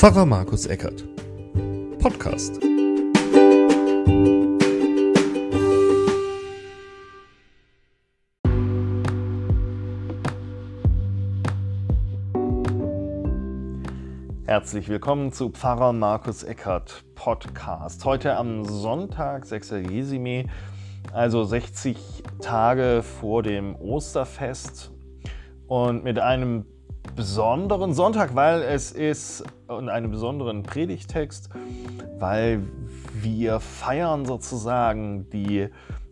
Pfarrer Markus Eckert. Podcast. Herzlich willkommen zu Pfarrer Markus Eckert Podcast. Heute am Sonntag, 6. Jesime, also 60 Tage vor dem Osterfest und mit einem besonderen Sonntag, weil es ist und einem besonderen Predigtext, weil wir feiern sozusagen die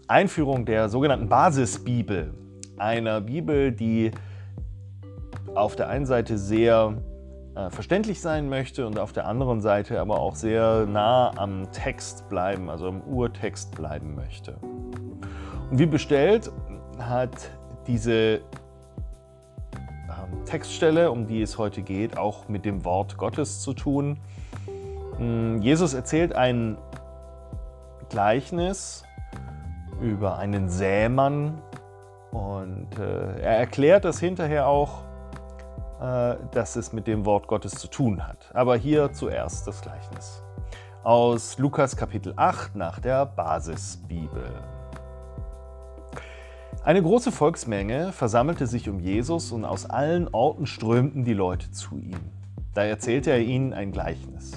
Einführung der sogenannten Basisbibel, einer Bibel, die auf der einen Seite sehr äh, verständlich sein möchte und auf der anderen Seite aber auch sehr nah am Text bleiben, also am Urtext bleiben möchte. Und wie bestellt hat diese Textstelle, um die es heute geht, auch mit dem Wort Gottes zu tun. Hm, Jesus erzählt ein Gleichnis über einen Sämann und äh, er erklärt das hinterher auch, äh, dass es mit dem Wort Gottes zu tun hat. Aber hier zuerst das Gleichnis aus Lukas Kapitel 8 nach der Basisbibel. Eine große Volksmenge versammelte sich um Jesus und aus allen Orten strömten die Leute zu ihm. Da erzählte er ihnen ein Gleichnis.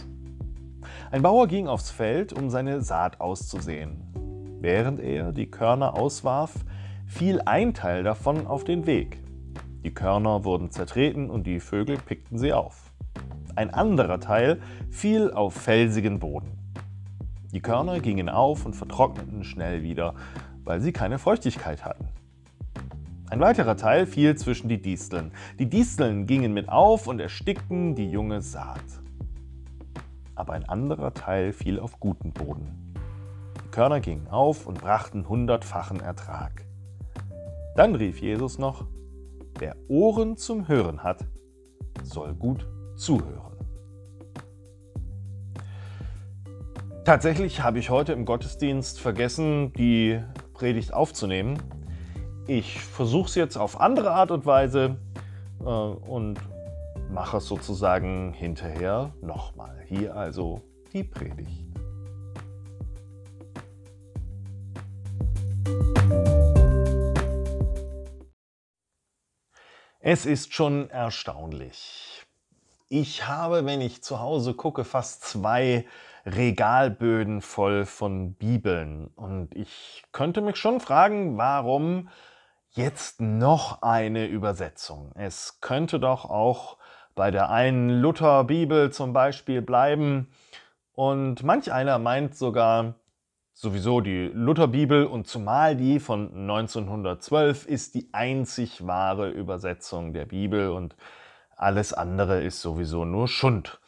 Ein Bauer ging aufs Feld, um seine Saat auszusehen. Während er die Körner auswarf, fiel ein Teil davon auf den Weg. Die Körner wurden zertreten und die Vögel pickten sie auf. Ein anderer Teil fiel auf felsigen Boden. Die Körner gingen auf und vertrockneten schnell wieder, weil sie keine Feuchtigkeit hatten. Ein weiterer Teil fiel zwischen die Disteln. Die Disteln gingen mit auf und erstickten die junge Saat. Aber ein anderer Teil fiel auf guten Boden. Die Körner gingen auf und brachten hundertfachen Ertrag. Dann rief Jesus noch, wer Ohren zum Hören hat, soll gut zuhören. Tatsächlich habe ich heute im Gottesdienst vergessen, die Predigt aufzunehmen. Ich versuche es jetzt auf andere Art und Weise äh, und mache es sozusagen hinterher nochmal. Hier also die Predigt. Es ist schon erstaunlich. Ich habe, wenn ich zu Hause gucke, fast zwei Regalböden voll von Bibeln. Und ich könnte mich schon fragen, warum Jetzt noch eine Übersetzung. Es könnte doch auch bei der einen Lutherbibel zum Beispiel bleiben. Und manch einer meint sogar, sowieso die Lutherbibel und zumal die von 1912 ist die einzig wahre Übersetzung der Bibel und alles andere ist sowieso nur Schund.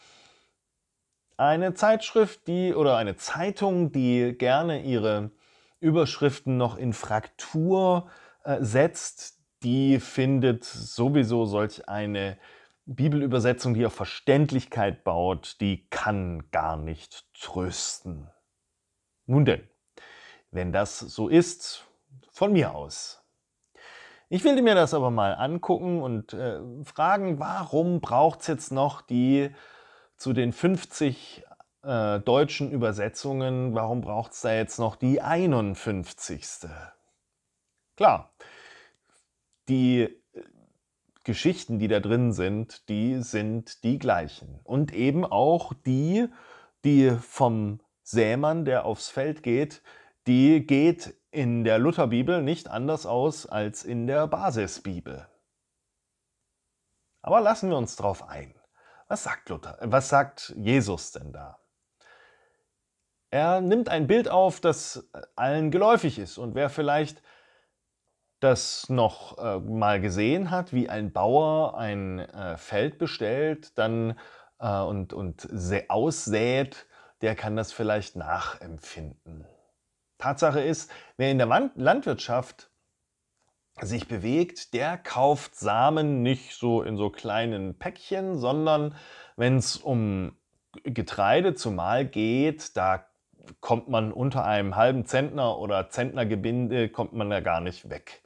Eine Zeitschrift, die oder eine Zeitung, die gerne ihre Überschriften noch in Fraktur äh, setzt, die findet sowieso solch eine Bibelübersetzung, die auf Verständlichkeit baut, die kann gar nicht trösten. Nun denn, wenn das so ist, von mir aus. Ich will mir das aber mal angucken und äh, fragen, warum braucht es jetzt noch die zu den 50 äh, deutschen Übersetzungen, warum braucht es da jetzt noch die 51. Klar, die äh, Geschichten, die da drin sind, die sind die gleichen. Und eben auch die, die vom Sämann, der aufs Feld geht, die geht in der Lutherbibel nicht anders aus als in der Basisbibel. Aber lassen wir uns drauf ein. Was sagt Luther? Was sagt Jesus denn da? Er nimmt ein Bild auf, das allen geläufig ist und wer vielleicht das noch äh, mal gesehen hat, wie ein Bauer ein äh, Feld bestellt dann, äh, und, und aussät, der kann das vielleicht nachempfinden. Tatsache ist, wer in der Landwirtschaft sich bewegt, der kauft Samen nicht so in so kleinen Päckchen, sondern wenn es um Getreide zumal geht, da kommt man unter einem halben Zentner oder Zentnergebinde, kommt man da gar nicht weg.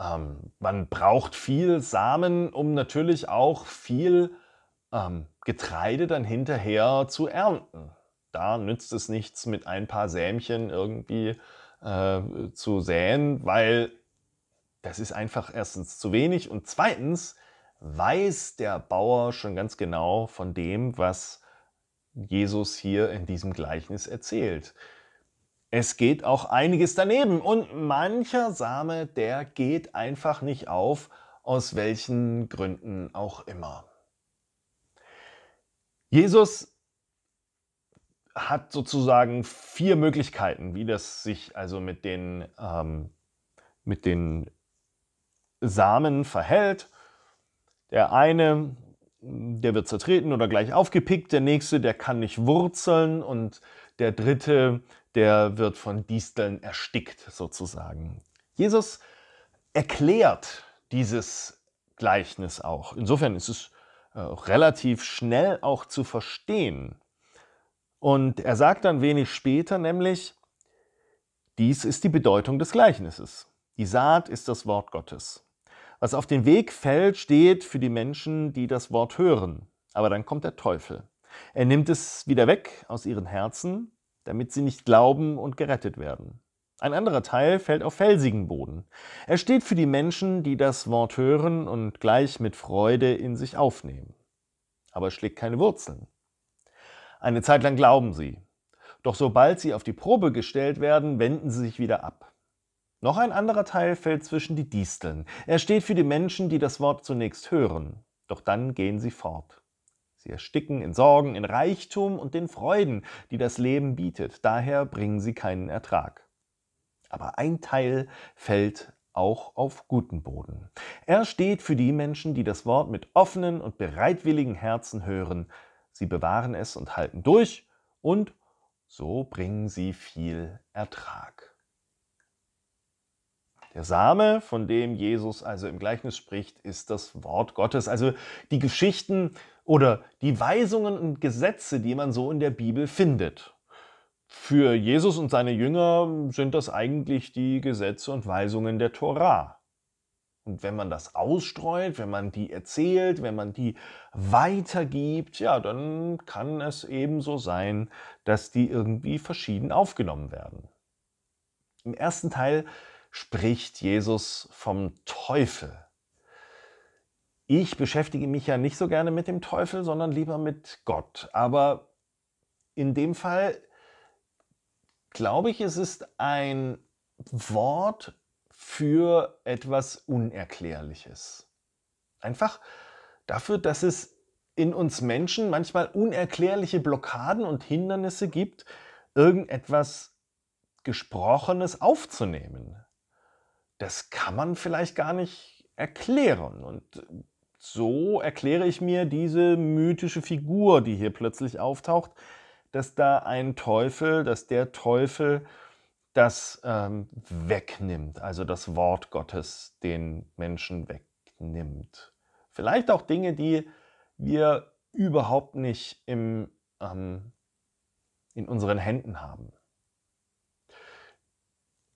Ähm, man braucht viel Samen, um natürlich auch viel ähm, Getreide dann hinterher zu ernten. Da nützt es nichts, mit ein paar Sämchen irgendwie äh, zu säen, weil das ist einfach erstens zu wenig und zweitens weiß der Bauer schon ganz genau von dem, was Jesus hier in diesem Gleichnis erzählt. Es geht auch einiges daneben und mancher Same, der geht einfach nicht auf, aus welchen Gründen auch immer. Jesus hat sozusagen vier Möglichkeiten, wie das sich also mit den, ähm, mit den Samen verhält. Der eine, der wird zertreten oder gleich aufgepickt, der nächste, der kann nicht wurzeln und der dritte, der wird von Disteln erstickt sozusagen. Jesus erklärt dieses Gleichnis auch. Insofern ist es äh, relativ schnell auch zu verstehen. Und er sagt dann wenig später nämlich, dies ist die Bedeutung des Gleichnisses. Die Saat ist das Wort Gottes. Was auf den Weg fällt, steht für die Menschen, die das Wort hören. Aber dann kommt der Teufel. Er nimmt es wieder weg aus ihren Herzen, damit sie nicht glauben und gerettet werden. Ein anderer Teil fällt auf felsigen Boden. Er steht für die Menschen, die das Wort hören und gleich mit Freude in sich aufnehmen. Aber schlägt keine Wurzeln. Eine Zeit lang glauben sie. Doch sobald sie auf die Probe gestellt werden, wenden sie sich wieder ab. Noch ein anderer Teil fällt zwischen die Disteln. Er steht für die Menschen, die das Wort zunächst hören, doch dann gehen sie fort. Sie ersticken in Sorgen, in Reichtum und den Freuden, die das Leben bietet. Daher bringen sie keinen Ertrag. Aber ein Teil fällt auch auf guten Boden. Er steht für die Menschen, die das Wort mit offenen und bereitwilligen Herzen hören. Sie bewahren es und halten durch und so bringen sie viel Ertrag. Der Same, von dem Jesus also im Gleichnis spricht, ist das Wort Gottes. Also die Geschichten oder die Weisungen und Gesetze, die man so in der Bibel findet. Für Jesus und seine Jünger sind das eigentlich die Gesetze und Weisungen der Torah. Und wenn man das ausstreut, wenn man die erzählt, wenn man die weitergibt, ja, dann kann es ebenso sein, dass die irgendwie verschieden aufgenommen werden. Im ersten Teil spricht Jesus vom Teufel. Ich beschäftige mich ja nicht so gerne mit dem Teufel, sondern lieber mit Gott. Aber in dem Fall glaube ich, es ist ein Wort für etwas Unerklärliches. Einfach dafür, dass es in uns Menschen manchmal unerklärliche Blockaden und Hindernisse gibt, irgendetwas Gesprochenes aufzunehmen das kann man vielleicht gar nicht erklären. Und so erkläre ich mir diese mythische Figur, die hier plötzlich auftaucht, dass da ein Teufel, dass der Teufel das ähm, wegnimmt, also das Wort Gottes den Menschen wegnimmt. Vielleicht auch Dinge, die wir überhaupt nicht im, ähm, in unseren Händen haben.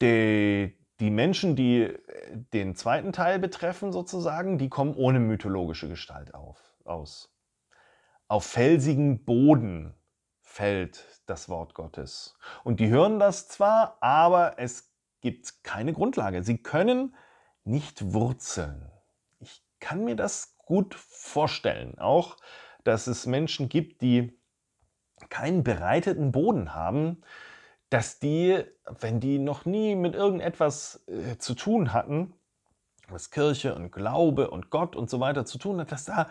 Die, die Menschen, die äh, den zweiten Teil betreffen, sozusagen, die kommen ohne mythologische Gestalt auf, aus. Auf felsigen Boden fällt das Wort Gottes. Und die hören das zwar, aber es gibt keine Grundlage. Sie können nicht wurzeln. Ich kann mir das gut vorstellen. Auch, dass es Menschen gibt, die keinen bereiteten Boden haben, dass die, wenn die noch nie mit irgendetwas äh, zu tun hatten, was Kirche und Glaube und Gott und so weiter zu tun hat, dass da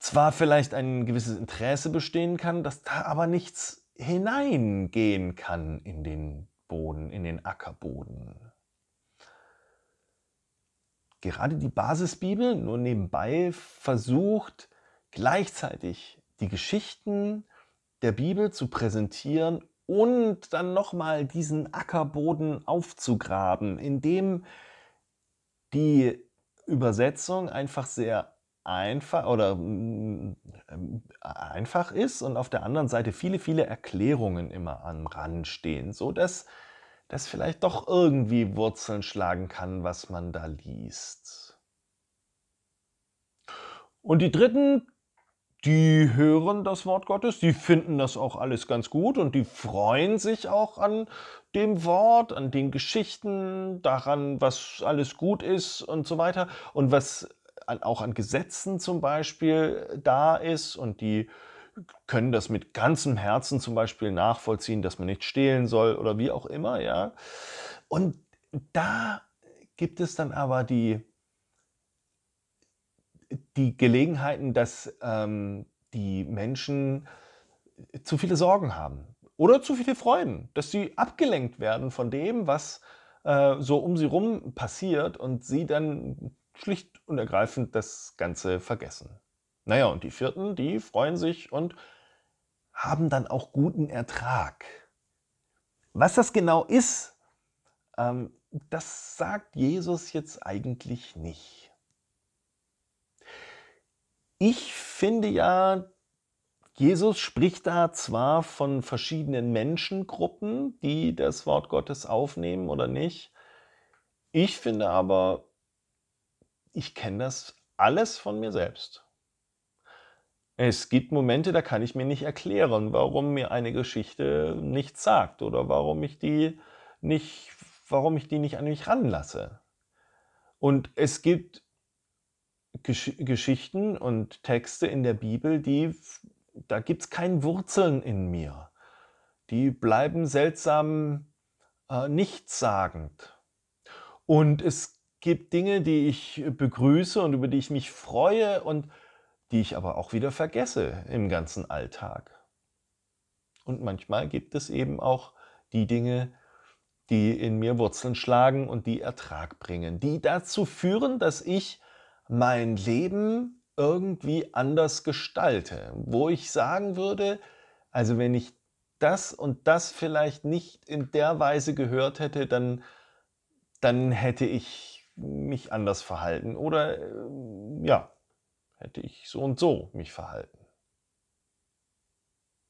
zwar vielleicht ein gewisses Interesse bestehen kann, dass da aber nichts hineingehen kann in den Boden, in den Ackerboden. Gerade die Basisbibel, nur nebenbei, versucht gleichzeitig die Geschichten der Bibel zu präsentieren und dann nochmal diesen Ackerboden aufzugraben, indem die Übersetzung einfach sehr einfach oder mm, einfach ist und auf der anderen Seite viele, viele Erklärungen immer am Rand stehen, so dass das vielleicht doch irgendwie Wurzeln schlagen kann, was man da liest. Und die dritten die hören das Wort Gottes, die finden das auch alles ganz gut und die freuen sich auch an dem Wort, an den Geschichten, daran, was alles gut ist und so weiter und was auch an Gesetzen zum Beispiel da ist und die können das mit ganzem Herzen zum Beispiel nachvollziehen, dass man nicht stehlen soll oder wie auch immer, ja. Und da gibt es dann aber die, die Gelegenheiten, dass ähm, die Menschen zu viele Sorgen haben oder zu viele Freuden, dass sie abgelenkt werden von dem, was äh, so um sie rum passiert und sie dann schlicht und ergreifend das Ganze vergessen. Naja, und die vierten, die freuen sich und haben dann auch guten Ertrag. Was das genau ist, ähm, das sagt Jesus jetzt eigentlich nicht. Ich finde ja, Jesus spricht da zwar von verschiedenen Menschengruppen, die das Wort Gottes aufnehmen oder nicht. Ich finde aber, ich kenne das alles von mir selbst. Es gibt Momente, da kann ich mir nicht erklären, warum mir eine Geschichte nichts sagt oder warum ich die nicht, warum ich die nicht an mich ranlasse. Und es gibt Gesch Geschichten und Texte in der Bibel, die, da gibt es keine Wurzeln in mir. Die bleiben seltsam äh, nichtssagend. Und es gibt Dinge, die ich begrüße und über die ich mich freue und die ich aber auch wieder vergesse im ganzen Alltag. Und manchmal gibt es eben auch die Dinge, die in mir Wurzeln schlagen und die Ertrag bringen, die dazu führen, dass ich mein Leben irgendwie anders gestalte, wo ich sagen würde, also wenn ich das und das vielleicht nicht in der Weise gehört hätte, dann, dann hätte ich mich anders verhalten oder äh, ja, hätte ich so und so mich verhalten.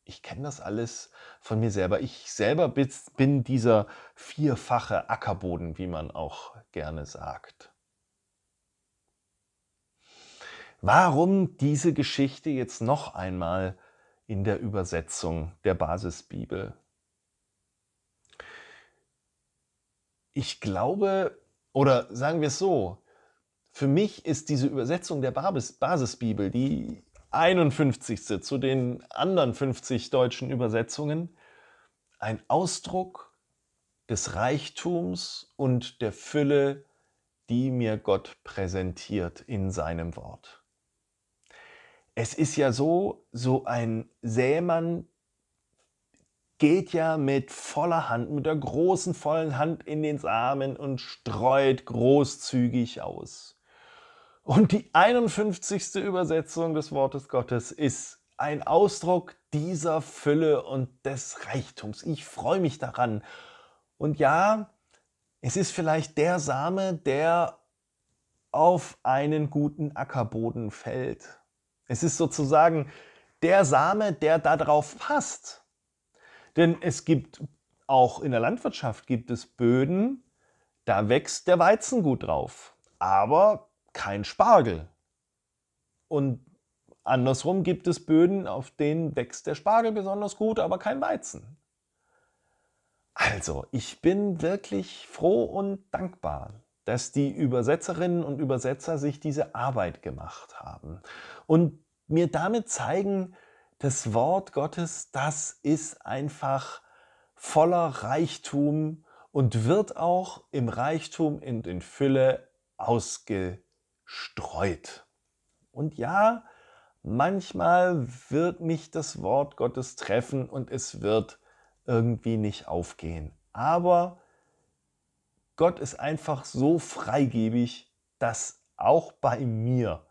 Ich kenne das alles von mir selber. Ich selber bin dieser vierfache Ackerboden, wie man auch gerne sagt. Warum diese Geschichte jetzt noch einmal in der Übersetzung der Basisbibel? Ich glaube, oder sagen wir es so, für mich ist diese Übersetzung der Basisbibel, die 51. zu den anderen 50 deutschen Übersetzungen, ein Ausdruck des Reichtums und der Fülle, die mir Gott präsentiert in seinem Wort. Es ist ja so, so ein Sämann geht ja mit voller Hand, mit der großen vollen Hand in den Samen und streut großzügig aus. Und die 51. Übersetzung des Wortes Gottes ist ein Ausdruck dieser Fülle und des Reichtums. Ich freue mich daran. Und ja, es ist vielleicht der Same, der auf einen guten Ackerboden fällt. Es ist sozusagen der Same, der darauf passt. Denn es gibt auch in der Landwirtschaft gibt es Böden, da wächst der Weizen gut drauf, aber kein Spargel. Und andersrum gibt es Böden, auf denen wächst der Spargel besonders gut, aber kein Weizen. Also, ich bin wirklich froh und dankbar, dass die Übersetzerinnen und Übersetzer sich diese Arbeit gemacht haben und mir damit zeigen, das Wort Gottes, das ist einfach voller Reichtum und wird auch im Reichtum in Fülle ausgestreut. Und ja, manchmal wird mich das Wort Gottes treffen und es wird irgendwie nicht aufgehen. Aber Gott ist einfach so freigebig, dass auch bei mir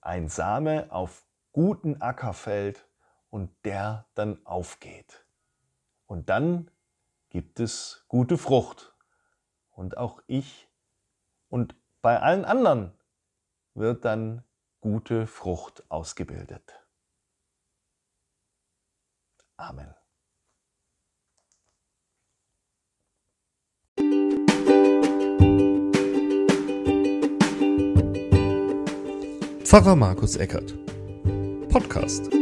ein Same auf guten Ackerfeld und der dann aufgeht. Und dann gibt es gute Frucht. Und auch ich und bei allen anderen wird dann gute Frucht ausgebildet. Amen. Pfarrer Markus Eckert Podcast.